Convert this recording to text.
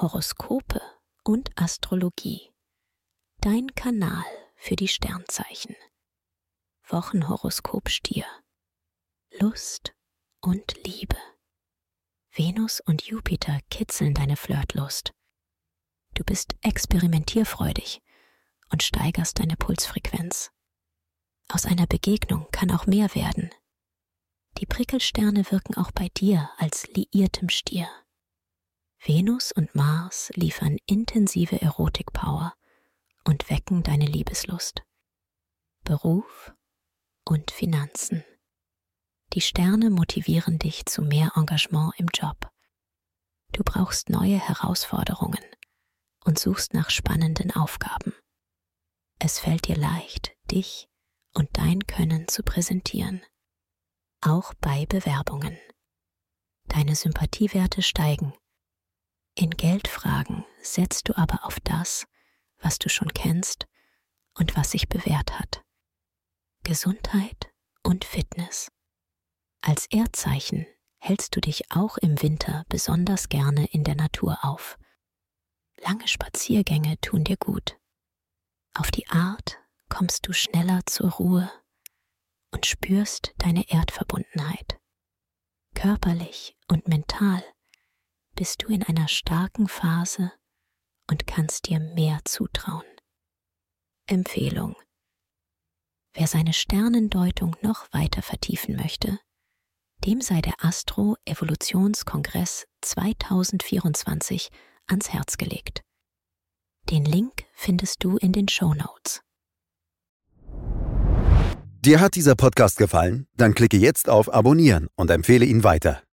Horoskope und Astrologie. Dein Kanal für die Sternzeichen. Wochenhoroskop Stier. Lust und Liebe. Venus und Jupiter kitzeln deine Flirtlust. Du bist experimentierfreudig und steigerst deine Pulsfrequenz. Aus einer Begegnung kann auch mehr werden. Die Prickelsterne wirken auch bei dir als liiertem Stier. Venus und Mars liefern intensive Erotikpower und wecken deine Liebeslust. Beruf und Finanzen. Die Sterne motivieren dich zu mehr Engagement im Job. Du brauchst neue Herausforderungen und suchst nach spannenden Aufgaben. Es fällt dir leicht, dich und dein Können zu präsentieren. Auch bei Bewerbungen. Deine Sympathiewerte steigen in Geldfragen setzt du aber auf das, was du schon kennst und was sich bewährt hat. Gesundheit und Fitness. Als Erdzeichen hältst du dich auch im Winter besonders gerne in der Natur auf. Lange Spaziergänge tun dir gut. Auf die Art kommst du schneller zur Ruhe und spürst deine Erdverbundenheit. Körperlich und mental bist du in einer starken Phase und kannst dir mehr zutrauen. Empfehlung. Wer seine Sternendeutung noch weiter vertiefen möchte, dem sei der Astro Evolutionskongress 2024 ans Herz gelegt. Den Link findest du in den Show Notes. Dir hat dieser Podcast gefallen? Dann klicke jetzt auf Abonnieren und empfehle ihn weiter.